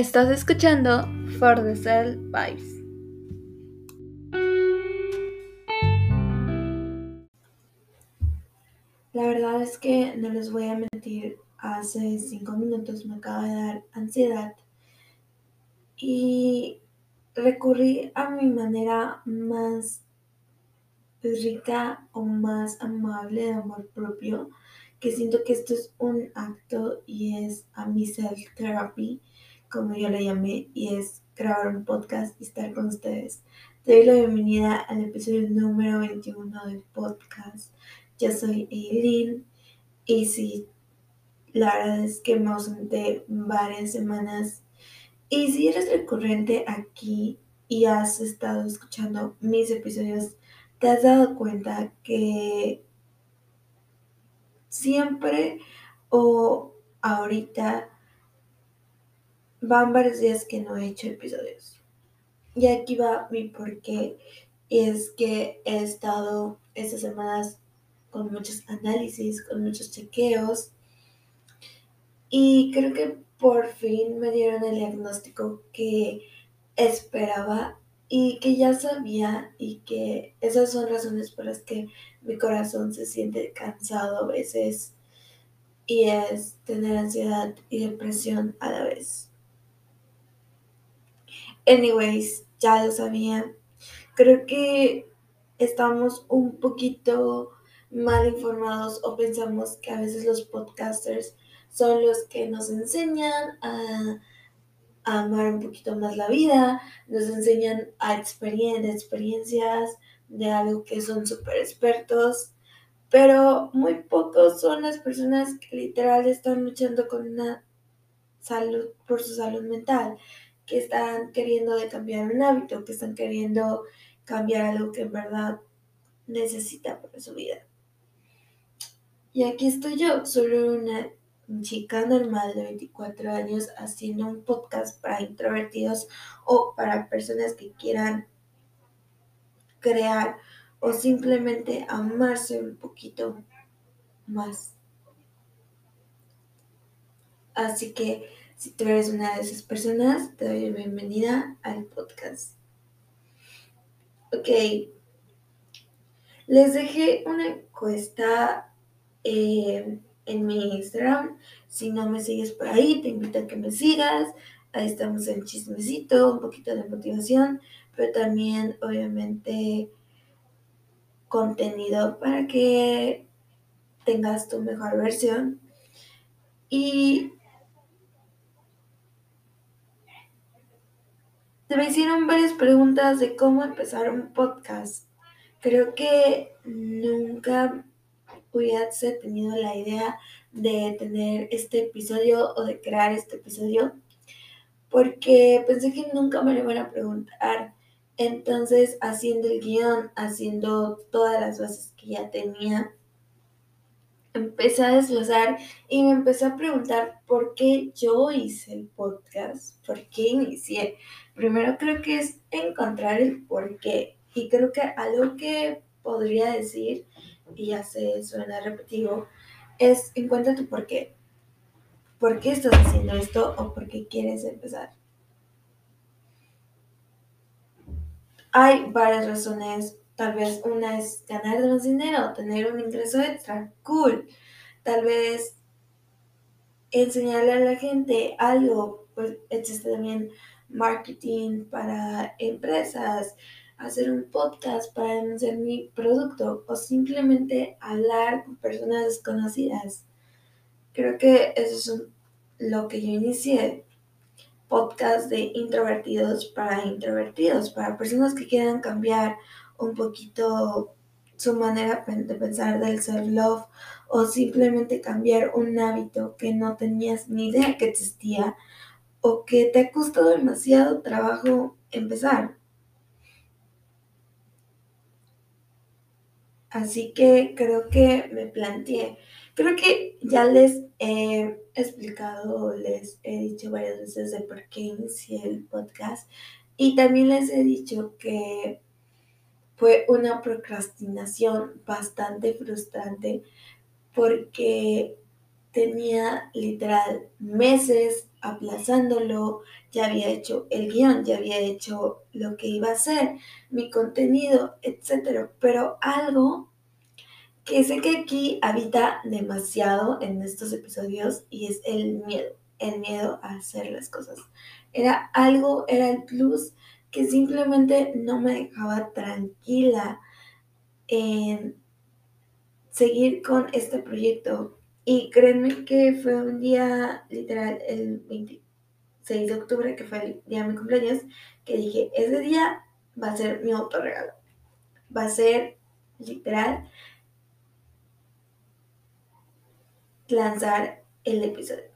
Estás escuchando For the Cell Vibes. La verdad es que no les voy a mentir, hace cinco minutos me acaba de dar ansiedad y recurrí a mi manera más rica o más amable de amor propio, que siento que esto es un acto y es a mi self-therapy, como yo la llamé, y es grabar un podcast y estar con ustedes. Te doy la bienvenida al episodio número 21 del podcast. Yo soy Eileen y sí, la verdad es que me ausenté varias semanas. Y si eres recurrente aquí y has estado escuchando mis episodios, te has dado cuenta que siempre o ahorita van varios días que no he hecho episodios. Y aquí va mi porqué. Y es que he estado estas semanas con muchos análisis, con muchos chequeos. Y creo que por fin me dieron el diagnóstico que esperaba y que ya sabía y que esas son razones por las que mi corazón se siente cansado a veces y es tener ansiedad y depresión a la vez. Anyways, ya lo sabía. Creo que estamos un poquito mal informados o pensamos que a veces los podcasters son los que nos enseñan a, amar un poquito más la vida, nos enseñan a experiencias de algo que son súper expertos, pero muy pocos son las personas que literal están luchando con una salud, por su salud mental, que están queriendo cambiar un hábito, que están queriendo cambiar algo que en verdad necesita para su vida. Y aquí estoy yo, solo una chica normal de 24 años haciendo un podcast para introvertidos o para personas que quieran crear o simplemente amarse un poquito más. Así que si tú eres una de esas personas, te doy la bienvenida al podcast. Ok. Les dejé una encuesta eh, en mi Instagram. Si no me sigues por ahí, te invito a que me sigas. Ahí estamos en chismecito, un poquito de motivación, pero también obviamente contenido para que tengas tu mejor versión. Y te me hicieron varias preguntas de cómo empezar un podcast. Creo que nunca hubiese tenido la idea de tener este episodio o de crear este episodio porque pensé que nunca me lo iban a preguntar. Entonces, haciendo el guion, haciendo todas las bases que ya tenía, empecé a desglosar y me empecé a preguntar por qué yo hice el podcast, por qué inicié. Primero creo que es encontrar el por qué. Y creo que algo que podría decir y ya se suena repetitivo, es encuentra tu por qué. ¿Por qué estás haciendo esto o por qué quieres empezar? Hay varias razones. Tal vez una es ganar más dinero, tener un ingreso extra. Cool. Tal vez enseñarle a la gente algo. Pues existe también marketing para empresas, hacer un podcast para anunciar mi producto o simplemente hablar con personas desconocidas. Creo que eso es lo que yo inicié. Podcast de introvertidos para introvertidos, para personas que quieran cambiar un poquito su manera de pensar del self-love o simplemente cambiar un hábito que no tenías ni idea que existía o que te ha costado demasiado trabajo empezar. Así que creo que me planteé, creo que ya les he explicado, les he dicho varias veces de por qué inicié el podcast y también les he dicho que fue una procrastinación bastante frustrante porque tenía literal meses aplazándolo, ya había hecho el guion, ya había hecho lo que iba a hacer, mi contenido, etc. Pero algo que sé que aquí habita demasiado en estos episodios y es el miedo, el miedo a hacer las cosas. Era algo, era el plus que simplemente no me dejaba tranquila en seguir con este proyecto. Y créanme que fue un día, literal, el 26 de octubre, que fue el día de mi cumpleaños, que dije, ese día va a ser mi autorregalo. Va a ser, literal, lanzar el episodio.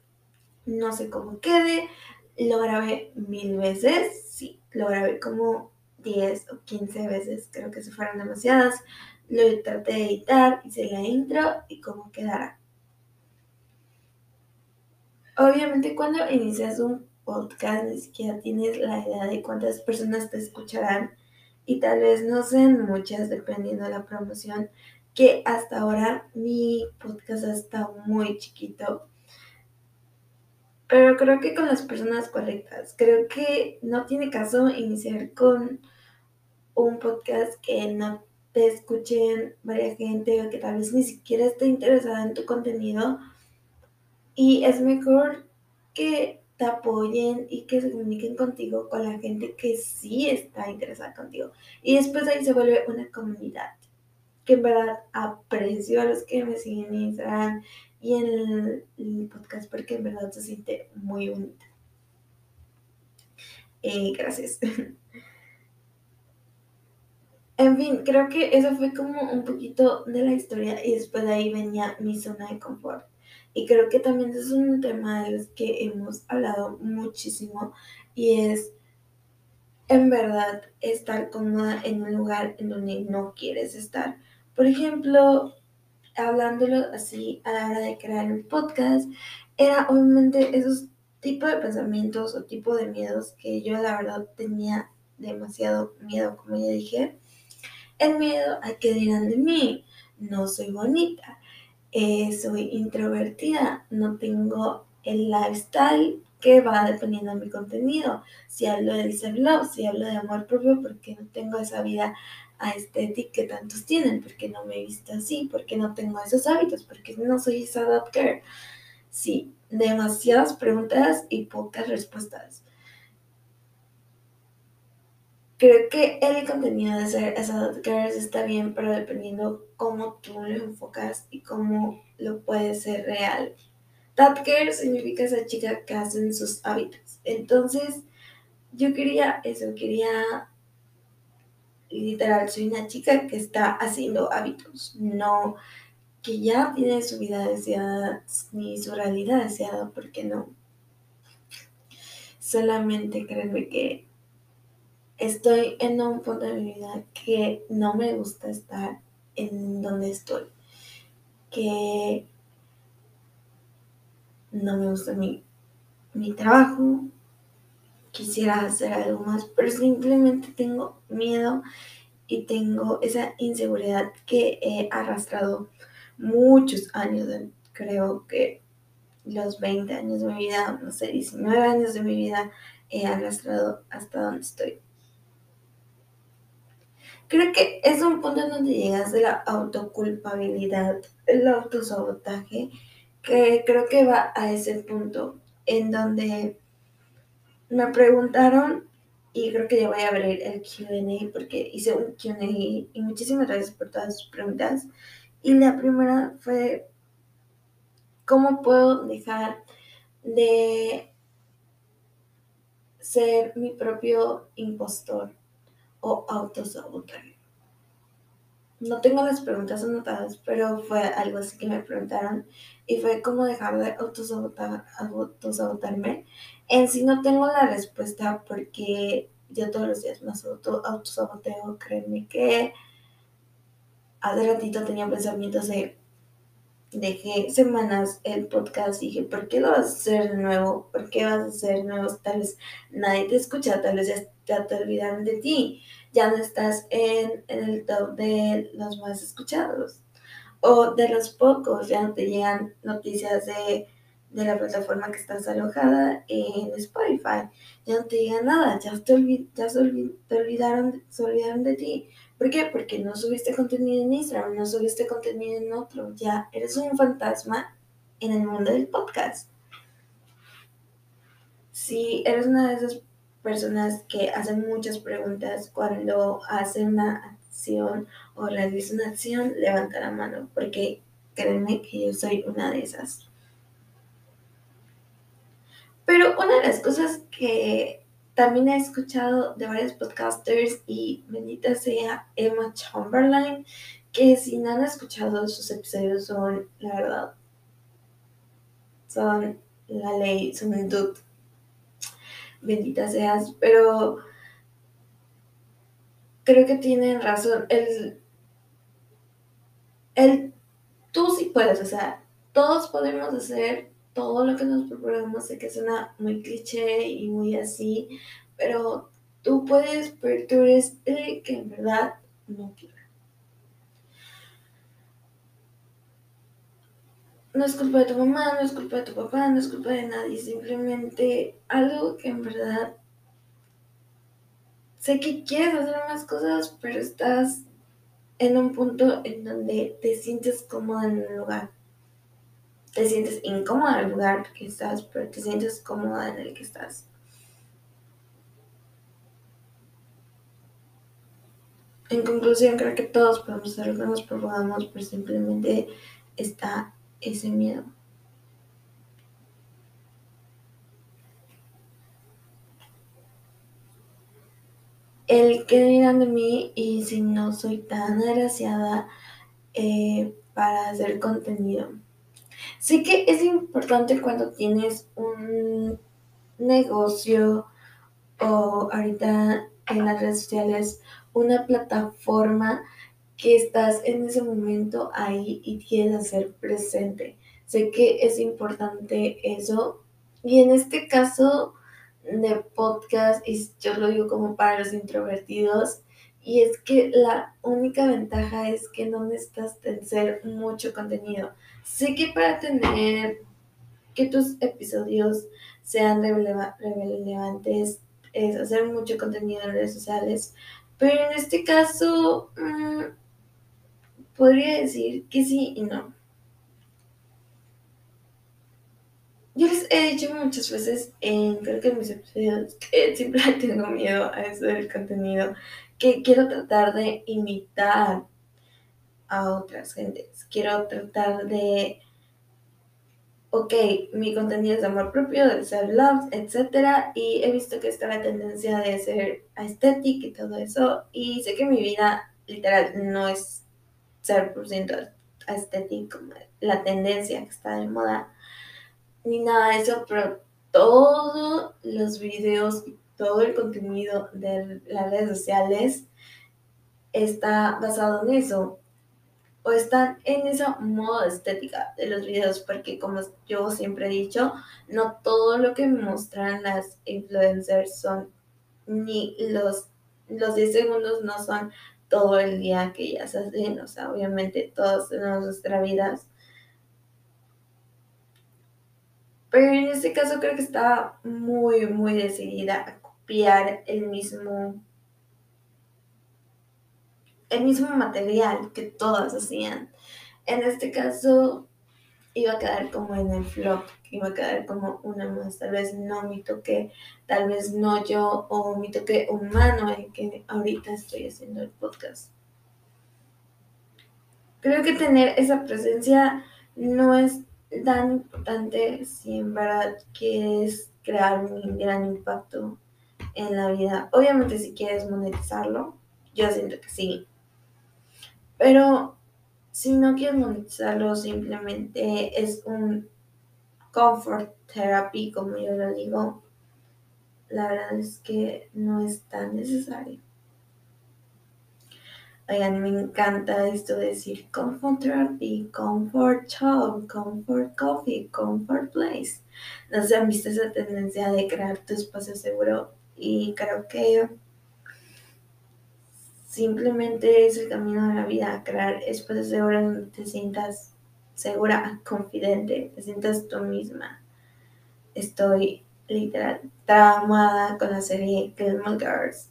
No sé cómo quede, lo grabé mil veces, sí, lo grabé como 10 o 15 veces, creo que se fueron demasiadas. Lo traté de editar, hice la intro y cómo quedará. Obviamente cuando inicias un podcast ni siquiera tienes la idea de cuántas personas te escucharán y tal vez no sean muchas dependiendo de la promoción que hasta ahora mi podcast está muy chiquito pero creo que con las personas correctas. Creo que no tiene caso iniciar con un podcast que no te escuchen varias gente o que tal vez ni siquiera esté interesada en tu contenido. Y es mejor que te apoyen y que se comuniquen contigo con la gente que sí está interesada contigo. Y después ahí se vuelve una comunidad que en verdad aprecio a los que me siguen en Instagram y en el, podcast porque en verdad se siente muy bonita. Eh, gracias. en fin, creo que eso fue como un poquito de la historia y después de ahí venía mi zona de confort. Y creo que también es un tema de los que hemos hablado muchísimo y es en verdad estar cómoda en un lugar en donde no quieres estar. Por ejemplo, hablándolo así a la hora de crear un podcast, era obviamente esos tipos de pensamientos o tipo de miedos que yo la verdad tenía demasiado miedo, como ya dije. El miedo a que dirán de mí, no soy bonita, eh, soy introvertida, no tengo el lifestyle que va dependiendo de mi contenido. Si hablo de self-love, si hablo de amor propio, porque no tengo esa vida a estética que tantos tienen, porque no me he visto así, porque no tengo esos hábitos, porque no soy esa doctor. Sí, demasiadas preguntas y pocas respuestas. Creo que el contenido de ser esa doctor está bien, pero dependiendo cómo tú lo enfocas y cómo lo puedes ser real. That significa esa chica que hacen sus hábitos. Entonces, yo quería eso, quería literal, soy una chica que está haciendo hábitos, no que ya tiene su vida deseada ni su realidad deseada, porque no. Solamente créanme que estoy en un punto de mi vida que no me gusta estar en donde estoy, que no me gusta mi, mi trabajo, quisiera hacer algo más, pero simplemente tengo miedo y tengo esa inseguridad que he arrastrado muchos años, creo que los 20 años de mi vida, no sé, 19 años de mi vida he arrastrado hasta donde estoy. Creo que es un punto en donde llegas de la autoculpabilidad, el autosabotaje, que creo que va a ese punto en donde me preguntaron, y creo que ya voy a abrir el QA porque hice un QA y muchísimas gracias por todas sus preguntas. Y la primera fue, ¿cómo puedo dejar de ser mi propio impostor o autosabotaje? No tengo las preguntas anotadas, pero fue algo así que me preguntaron y fue cómo dejar de autosabotar, autosabotarme. En sí no tengo la respuesta porque yo todos los días me auto, autosaboteo, créeme que hace ratito tenía pensamientos de dejé semanas el podcast y dije, ¿por qué lo vas a hacer de nuevo? ¿Por qué vas a hacer nuevos? Tal vez nadie te escucha, tal vez ya te olvidaron de ti ya no estás en, el top de los más escuchados o de los pocos, ya no te llegan noticias de, de la plataforma que estás alojada en Spotify. Ya no te digan nada, ya, te, ya se, olvidaron, se olvidaron de ti. ¿Por qué? Porque no subiste contenido en Instagram, no subiste contenido en otro. Ya eres un fantasma en el mundo del podcast. Si eres una de esas personas que hacen muchas preguntas cuando hacen una acción o realizan una acción, levanta la mano, porque créanme que yo soy una de esas. Pero una de las cosas que también he escuchado de varios podcasters y bendita sea Emma Chamberlain, que si no han escuchado sus episodios son, la verdad, son la ley, son el dude. Bendita seas, pero creo que tienen razón. El, el, tú sí puedes, o sea, todos podemos hacer todo lo que nos proponemos, sé que suena muy cliché y muy así, pero tú puedes, eres el que en verdad no quiere. No es culpa de tu mamá, no es culpa de tu papá, no es culpa de nadie, simplemente algo que en verdad sé que quieres hacer más cosas, pero estás en un punto en donde te sientes cómoda en un lugar te sientes incómoda en el lugar que estás, pero te sientes cómoda en el que estás. En conclusión, creo que todos podemos hacer lo que nos propongamos, pero simplemente está ese miedo. El que dirán de mí y si no soy tan agraciada eh, para hacer contenido. Sí que es importante cuando tienes un negocio o ahorita en las redes sociales una plataforma que estás en ese momento ahí y quieres hacer presente. Sé que es importante eso. Y en este caso de podcast, y yo lo digo como para los introvertidos, y es que la única ventaja es que no necesitas tener mucho contenido. Sé que para tener que tus episodios sean relevantes es hacer mucho contenido en redes sociales, pero en este caso mm, podría decir que sí y no. Yo les he dicho muchas veces en, creo que en mis episodios, que siempre tengo miedo a eso del contenido, que quiero tratar de imitar a otras gentes. Quiero tratar de, ok, mi contenido es de amor propio, de self-love, etc. Y he visto que está la tendencia de ser estética y todo eso. Y sé que mi vida literal no es ser por ciento estética como la tendencia que está de moda, ni nada de eso, pero todos los videos y todo el contenido de las redes sociales está basado en eso o están en esa moda estética de los videos, porque como yo siempre he dicho, no todo lo que muestran las influencers son ni los, los 10 segundos no son todo el día que ellas hacen, o sea, obviamente todos tenemos nuestras vidas. Pero en este caso creo que está muy, muy decidida a copiar el mismo el mismo material que todas hacían. En este caso iba a quedar como en el flop, iba a quedar como una más, tal vez no mi toque, tal vez no yo o mi toque humano en que ahorita estoy haciendo el podcast. Creo que tener esa presencia no es tan importante si en verdad quieres crear un gran impacto en la vida. Obviamente si quieres monetizarlo, yo siento que sí, pero si no quieres monetizarlo, simplemente es un comfort therapy, como yo lo digo. La verdad es que no es tan necesario. Oigan, me encanta esto de decir comfort therapy, comfort shop, comfort coffee, comfort place. No sé, han visto esa tendencia de crear tu espacio seguro y creo que Simplemente es el camino de la vida, crear espacios seguros donde te sientas segura, confidente, te sientas tú misma. estoy literal traumada con la serie Gilmore Girls.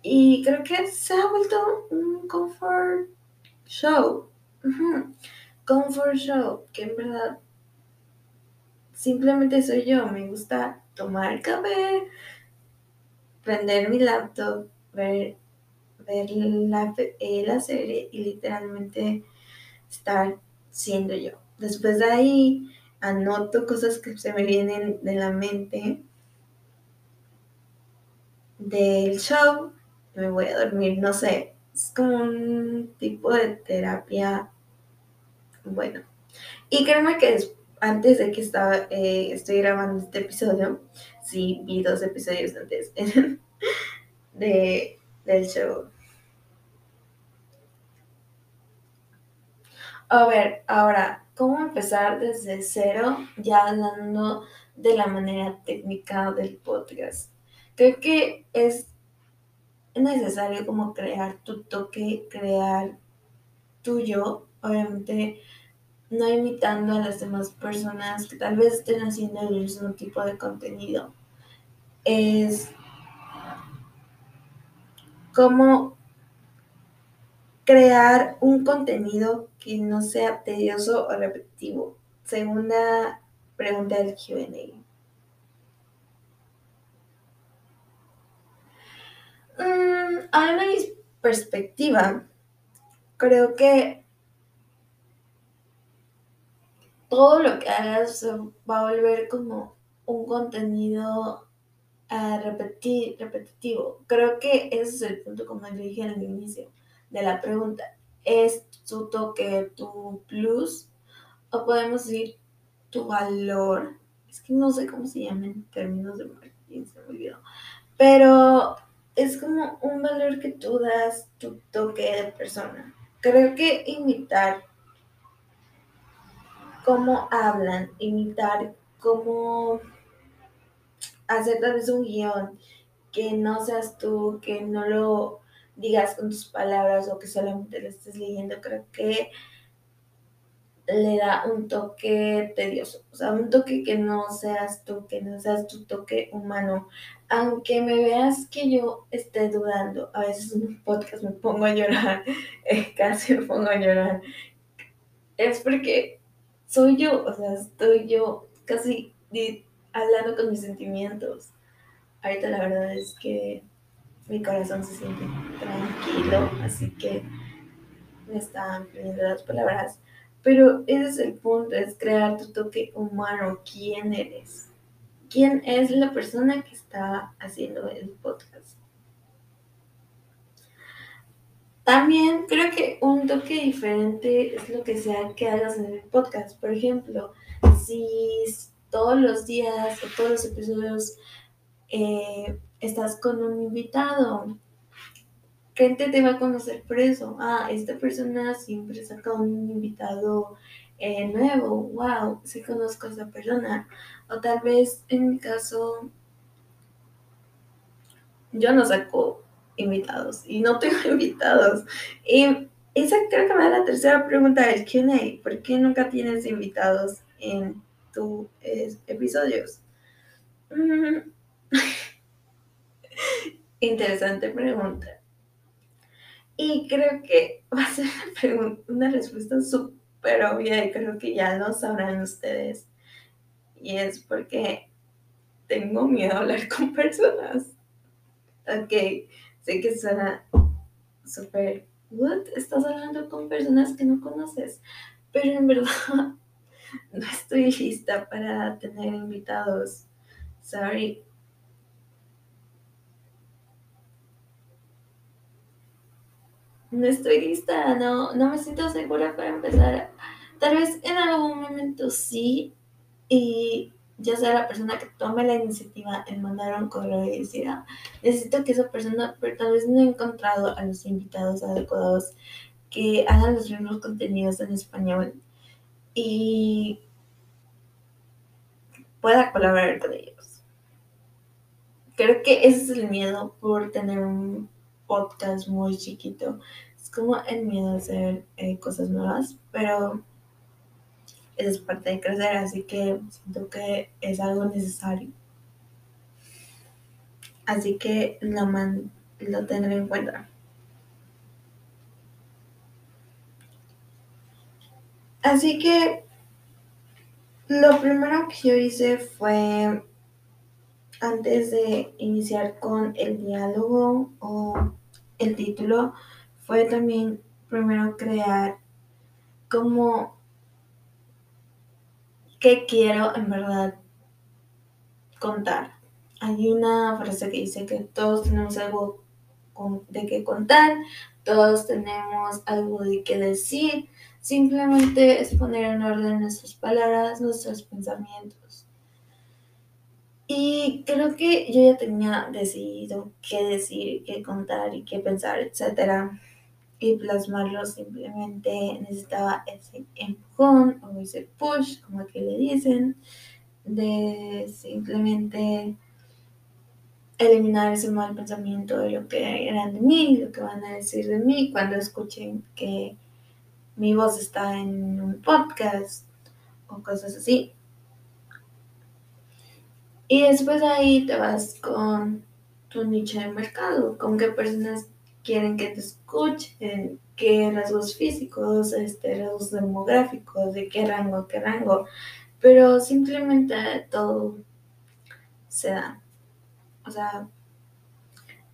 Y creo que se ha vuelto un comfort show. Comfort show, que en verdad simplemente soy yo. Me gusta tomar café, prender mi laptop, ver, eh, la serie y literalmente estar siendo yo. Después de ahí anoto cosas que se me vienen de la mente del show, me voy a dormir, no sé, es como un tipo de terapia bueno. Y créeme que antes de que estaba, eh, estoy grabando este episodio, sí vi dos episodios antes de, del show. A ver, ahora, ¿cómo empezar desde cero ya hablando de la manera técnica del podcast? Creo que es necesario como crear tu toque, crear tuyo, obviamente no imitando a las demás personas que tal vez estén haciendo el mismo tipo de contenido. Es como crear un contenido que no sea tedioso o repetitivo. Segunda pregunta del QA. Mm, a mi perspectiva, creo que todo lo que hagas va a volver como un contenido uh, repetitivo. Creo que ese es el punto, como dije al inicio de la pregunta. ¿Es tu toque, tu plus? O podemos decir tu valor. Es que no sé cómo se llama en términos de marketing, se me olvidó. Pero es como un valor que tú das, tu toque de persona. Creo que imitar cómo hablan, imitar cómo hacer tal vez un guion, que no seas tú, que no lo digas con tus palabras o que solamente lo estés leyendo, creo que le da un toque tedioso, o sea, un toque que no seas tú, que no seas tu toque humano. Aunque me veas que yo esté dudando, a veces en un podcast me pongo a llorar, eh, casi me pongo a llorar, es porque soy yo, o sea, estoy yo casi hablando con mis sentimientos. Ahorita la verdad es que mi corazón se siente tranquilo, así que me están pidiendo las palabras. Pero ese es el punto, es crear tu toque humano. ¿Quién eres? ¿Quién es la persona que está haciendo el podcast? También creo que un toque diferente es lo que sea que hagas en el podcast. Por ejemplo, si todos los días o todos los episodios eh, estás con un invitado, gente te va a conocer por eso. Ah, esta persona siempre saca un invitado eh, nuevo. Wow, sí conozco a esa persona. O tal vez en mi caso, yo no saco invitados y no tengo invitados. Y esa creo que me da la tercera pregunta del QA. ¿Por qué nunca tienes invitados en tus episodios? Mm. Interesante pregunta. Y creo que va a ser una respuesta súper obvia y creo que ya lo sabrán ustedes. Y es porque tengo miedo a hablar con personas. Ok, sé que suena súper, ¿what? Estás hablando con personas que no conoces. Pero en verdad no estoy lista para tener invitados. Sorry. No estoy lista, no, no me siento segura para empezar. Tal vez en algún momento sí, y ya sea la persona que tome la iniciativa en mandar un correo y decir, ah, necesito que esa persona, pero tal vez no he encontrado a los invitados adecuados que hagan los mismos contenidos en español y pueda colaborar con ellos. Creo que ese es el miedo por tener un podcast muy chiquito. Es como el miedo a hacer eh, cosas nuevas, pero es parte de crecer, así que siento que es algo necesario. Así que lo, lo tendré en cuenta. Así que lo primero que yo hice fue, antes de iniciar con el diálogo o el título, fue también primero crear como qué quiero en verdad contar. Hay una frase que dice que todos tenemos algo de qué contar, todos tenemos algo de qué decir, simplemente es poner en orden nuestras palabras, nuestros pensamientos. Y creo que yo ya tenía decidido qué decir, qué contar y qué pensar, etcétera y plasmarlo simplemente necesitaba ese empujón o ese push, como que le dicen, de simplemente eliminar ese mal pensamiento de lo que eran de mí, lo que van a decir de mí cuando escuchen que mi voz está en un podcast o cosas así. Y después de ahí te vas con tu nicho de mercado, con qué personas quieren que te escuchen, qué rasgos físicos, este, rasgos demográficos, de qué rango, qué rango, pero simplemente todo se da. O sea,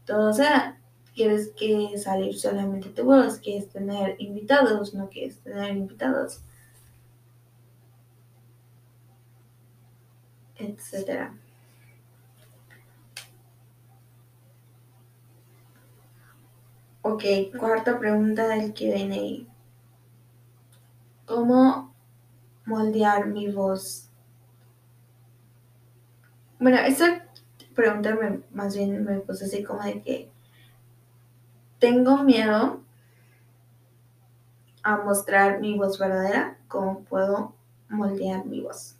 todo se da. Quieres que salir solamente tu voz, quieres tener invitados, no quieres tener invitados, etcétera. Ok, cuarta pregunta del QA. ¿Cómo moldear mi voz? Bueno, esta pregunta me, más bien me puse así como de que tengo miedo a mostrar mi voz verdadera, cómo puedo moldear mi voz.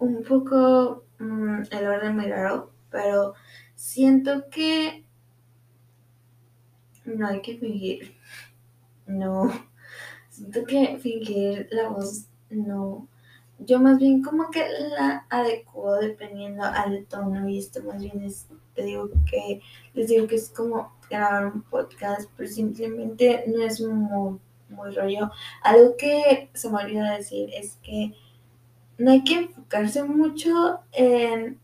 Un poco mm, el orden muy raro, pero siento que no hay que fingir. No. Siento que fingir la voz no. Yo más bien como que la adecuo dependiendo al tono y esto más bien es, te digo que, les digo que es como grabar un podcast, pero simplemente no es muy, muy rollo. Algo que se me olvidó decir es que no hay que enfocarse mucho en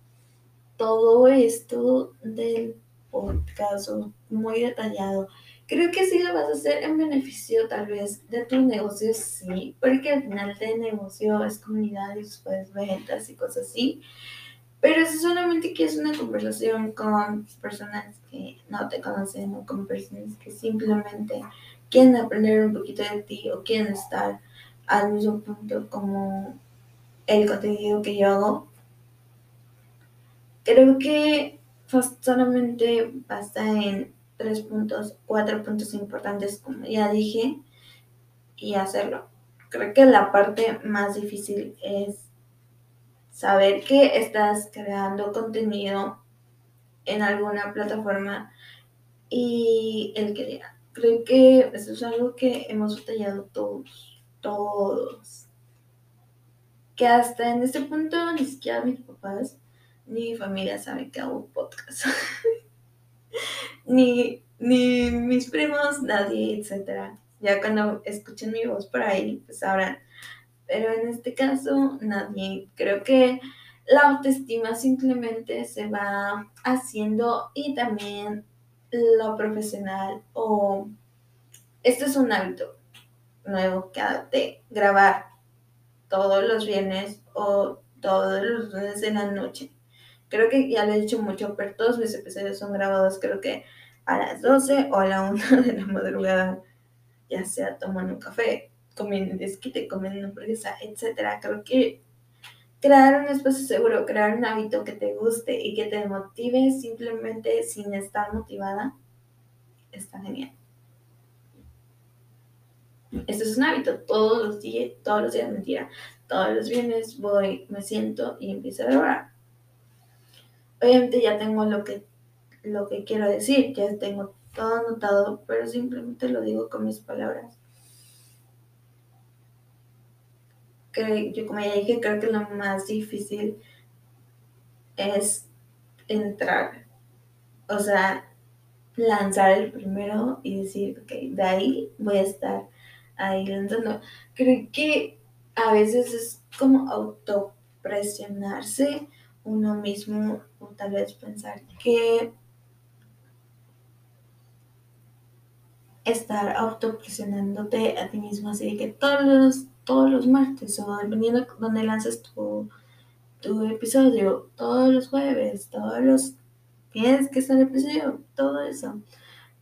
todo esto del podcast muy detallado. Creo que sí lo vas a hacer en beneficio tal vez de tu negocio, sí, porque al final de negocio es comunidad y después ventas y cosas así. Pero si solamente quieres una conversación con personas que no te conocen o con personas que simplemente quieren aprender un poquito de ti o quieren estar al mismo punto como el contenido que yo hago, creo que solamente basta en tres puntos, cuatro puntos importantes, como ya dije, y hacerlo. Creo que la parte más difícil es saber que estás creando contenido en alguna plataforma y el que diga. Creo que eso es algo que hemos batallado todos, todos. Que hasta en este punto ni siquiera mis papás ni mi familia sabe que hago podcast. ni, ni mis primos, nadie, etc. Ya cuando escuchen mi voz por ahí, pues sabrán. Pero en este caso, nadie. Creo que la autoestima simplemente se va haciendo y también lo profesional o esto es un hábito nuevo que de grabar todos los viernes o todos los lunes de la noche Creo que ya lo he dicho mucho, pero todos mis episodios son grabados creo que a las 12 o a la 1 de la madrugada, ya sea tomando un café, comiendo desquite, comiendo hamburguesa, etc. Creo que crear un espacio seguro, crear un hábito que te guste y que te motive simplemente sin estar motivada, está genial. Esto es un hábito, todos los días, todos los días, mentira, todos los viernes voy, me siento y empiezo a grabar obviamente ya tengo lo que, lo que quiero decir, ya tengo todo anotado, pero simplemente lo digo con mis palabras. que yo como ya dije, creo que lo más difícil es entrar. O sea, lanzar el primero y decir, ok, de ahí voy a estar ahí lanzando. Creo que a veces es como autopresionarse uno mismo o tal vez pensar que estar autopresionándote a ti mismo así de que todos los, todos los martes o dependiendo de donde lances tu, tu episodio, todos los jueves, todos los tienes que estar episodio, todo eso.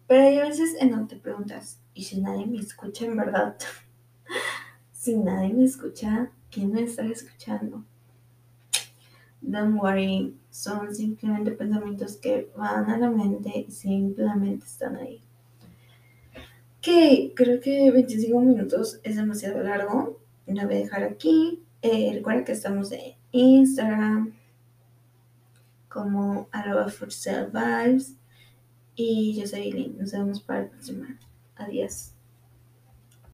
Pero hay veces en donde te preguntas, ¿y si nadie me escucha en verdad? si nadie me escucha, ¿quién me está escuchando? Don't worry, son simplemente pensamientos que van a la mente y simplemente están ahí. Ok, creo que 25 minutos es demasiado largo. Lo voy a dejar aquí. Eh, recuerda que estamos en Instagram como arroba for vibes. Y yo soy Lynn. Nos vemos para la próxima. Adiós.